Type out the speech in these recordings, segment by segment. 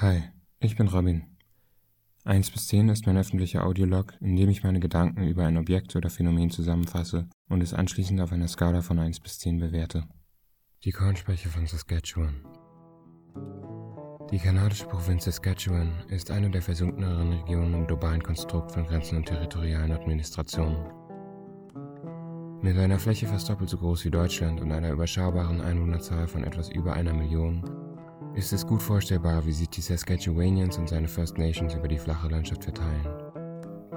Hi, ich bin Robin. 1 bis 10 ist mein öffentlicher Audiolog, in dem ich meine Gedanken über ein Objekt oder Phänomen zusammenfasse und es anschließend auf einer Skala von 1 bis 10 bewerte. Die Kornspeicher von Saskatchewan. Die kanadische Provinz Saskatchewan ist eine der versunkeneren Regionen im globalen Konstrukt von Grenzen und territorialen Administrationen. Mit einer Fläche fast doppelt so groß wie Deutschland und einer überschaubaren Einwohnerzahl von etwas über einer Million ist es gut vorstellbar, wie sich die Saskatchewanians und seine First Nations über die flache Landschaft verteilen.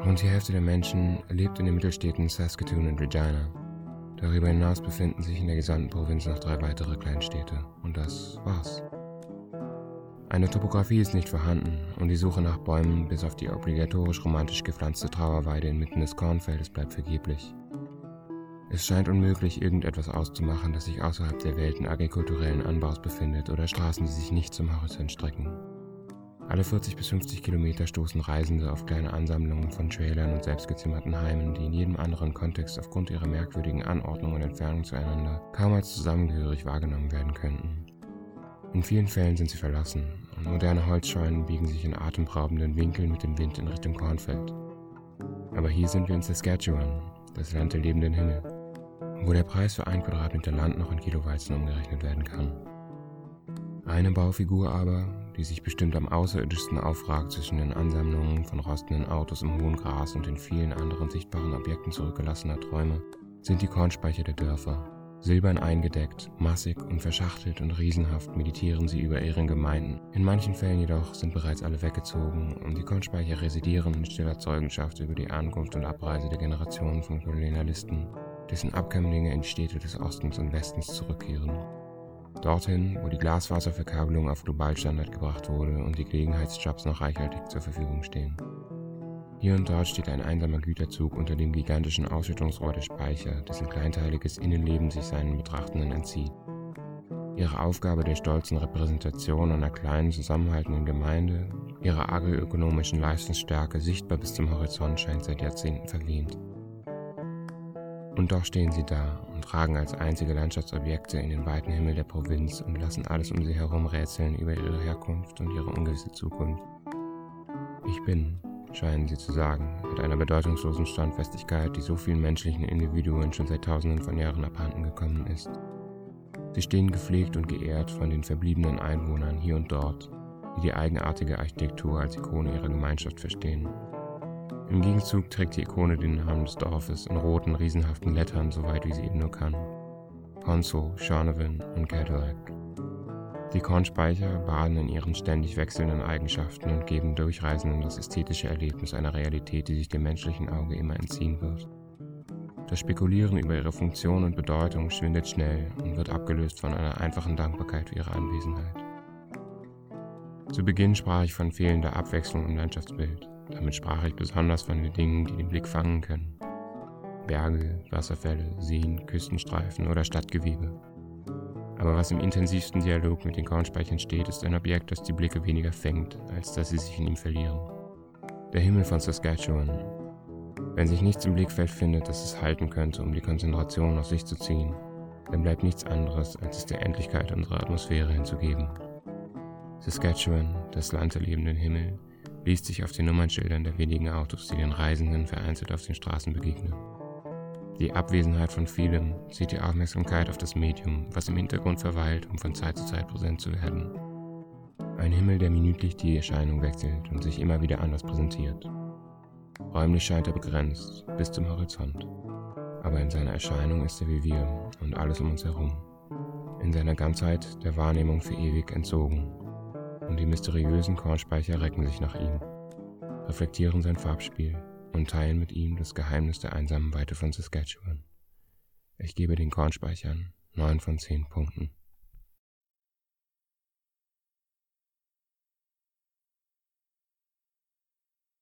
Rund die Hälfte der Menschen lebt in den Mittelstädten Saskatoon und Regina. Darüber hinaus befinden sich in der gesamten Provinz noch drei weitere Kleinstädte. Und das war's. Eine Topografie ist nicht vorhanden und die Suche nach Bäumen bis auf die obligatorisch romantisch gepflanzte Trauerweide inmitten des Kornfeldes bleibt vergeblich. Es scheint unmöglich, irgendetwas auszumachen, das sich außerhalb der Welten agrikulturellen Anbaus befindet oder Straßen, die sich nicht zum Horizont strecken. Alle 40 bis 50 Kilometer stoßen Reisende auf kleine Ansammlungen von Trailern und selbstgezimmerten Heimen, die in jedem anderen Kontext aufgrund ihrer merkwürdigen Anordnung und Entfernung zueinander kaum als zusammengehörig wahrgenommen werden könnten. In vielen Fällen sind sie verlassen und moderne Holzscheunen biegen sich in atemberaubenden Winkeln mit dem Wind in Richtung Kornfeld. Aber hier sind wir in Saskatchewan, das Land der lebenden Himmel wo der Preis für ein Quadratmeter Land noch in Kiloweizen umgerechnet werden kann. Eine Baufigur aber, die sich bestimmt am außerirdischsten aufragt zwischen den Ansammlungen von rostenden Autos im hohen Gras und den vielen anderen sichtbaren Objekten zurückgelassener Träume, sind die Kornspeicher der Dörfer. Silbern eingedeckt, massig und verschachtelt und riesenhaft meditieren sie über ihren Gemeinden. In manchen Fällen jedoch sind bereits alle weggezogen und die Kornspeicher residieren in stiller Zeugenschaft über die Ankunft und Abreise der Generationen von Kolonialisten dessen Abkömmlinge in Städte des Ostens und Westens zurückkehren. Dorthin, wo die Glasfaserverkabelung auf Globalstandard gebracht wurde und die Gelegenheitsjobs noch reichhaltig zur Verfügung stehen. Hier und dort steht ein einsamer Güterzug unter dem gigantischen Ausschüttungsrohr der Speicher, dessen kleinteiliges Innenleben sich seinen Betrachtenden entzieht. Ihre Aufgabe der stolzen Repräsentation einer kleinen, zusammenhaltenden Gemeinde, ihrer agroökonomischen Leistungsstärke sichtbar bis zum Horizont scheint seit Jahrzehnten verwehnt. Und doch stehen sie da und tragen als einzige Landschaftsobjekte in den weiten Himmel der Provinz und lassen alles um sie herum rätseln über ihre Herkunft und ihre ungewisse Zukunft. Ich bin, scheinen sie zu sagen, mit einer bedeutungslosen Standfestigkeit, die so vielen menschlichen Individuen schon seit tausenden von Jahren abhanden gekommen ist. Sie stehen gepflegt und geehrt von den verbliebenen Einwohnern hier und dort, die die eigenartige Architektur als Ikone ihrer Gemeinschaft verstehen im Gegenzug trägt die Ikone den Namen des Dorfes in roten, riesenhaften Lettern, so weit wie sie eben nur kann. Consul, Shaunavon und Cadillac. Die Kornspeicher baden in ihren ständig wechselnden Eigenschaften und geben Durchreisenden das ästhetische Erlebnis einer Realität, die sich dem menschlichen Auge immer entziehen wird. Das Spekulieren über ihre Funktion und Bedeutung schwindet schnell und wird abgelöst von einer einfachen Dankbarkeit für ihre Anwesenheit. Zu Beginn sprach ich von fehlender Abwechslung im Landschaftsbild. Damit sprach ich besonders von den Dingen, die den Blick fangen können. Berge, Wasserfälle, Seen, Küstenstreifen oder Stadtgewebe. Aber was im intensivsten Dialog mit den Kornspeichern steht, ist ein Objekt, das die Blicke weniger fängt, als dass sie sich in ihm verlieren. Der Himmel von Saskatchewan. Wenn sich nichts im Blickfeld findet, das es halten könnte, um die Konzentration auf sich zu ziehen, dann bleibt nichts anderes, als es der Endlichkeit unserer Atmosphäre hinzugeben. Saskatchewan, das Land der lebenden Himmel, liest sich auf den Nummernschildern der wenigen Autos, die den Reisenden vereinzelt auf den Straßen begegnen. Die Abwesenheit von vielem zieht die Aufmerksamkeit auf das Medium, was im Hintergrund verweilt, um von Zeit zu Zeit präsent zu werden. Ein Himmel, der minütlich die Erscheinung wechselt und sich immer wieder anders präsentiert. Räumlich scheint er begrenzt, bis zum Horizont. Aber in seiner Erscheinung ist er wie wir und alles um uns herum. In seiner Ganzheit der Wahrnehmung für ewig entzogen und die mysteriösen Kornspeicher recken sich nach ihm, reflektieren sein Farbspiel und teilen mit ihm das Geheimnis der einsamen Weite von Saskatchewan. Ich gebe den Kornspeichern neun von zehn Punkten.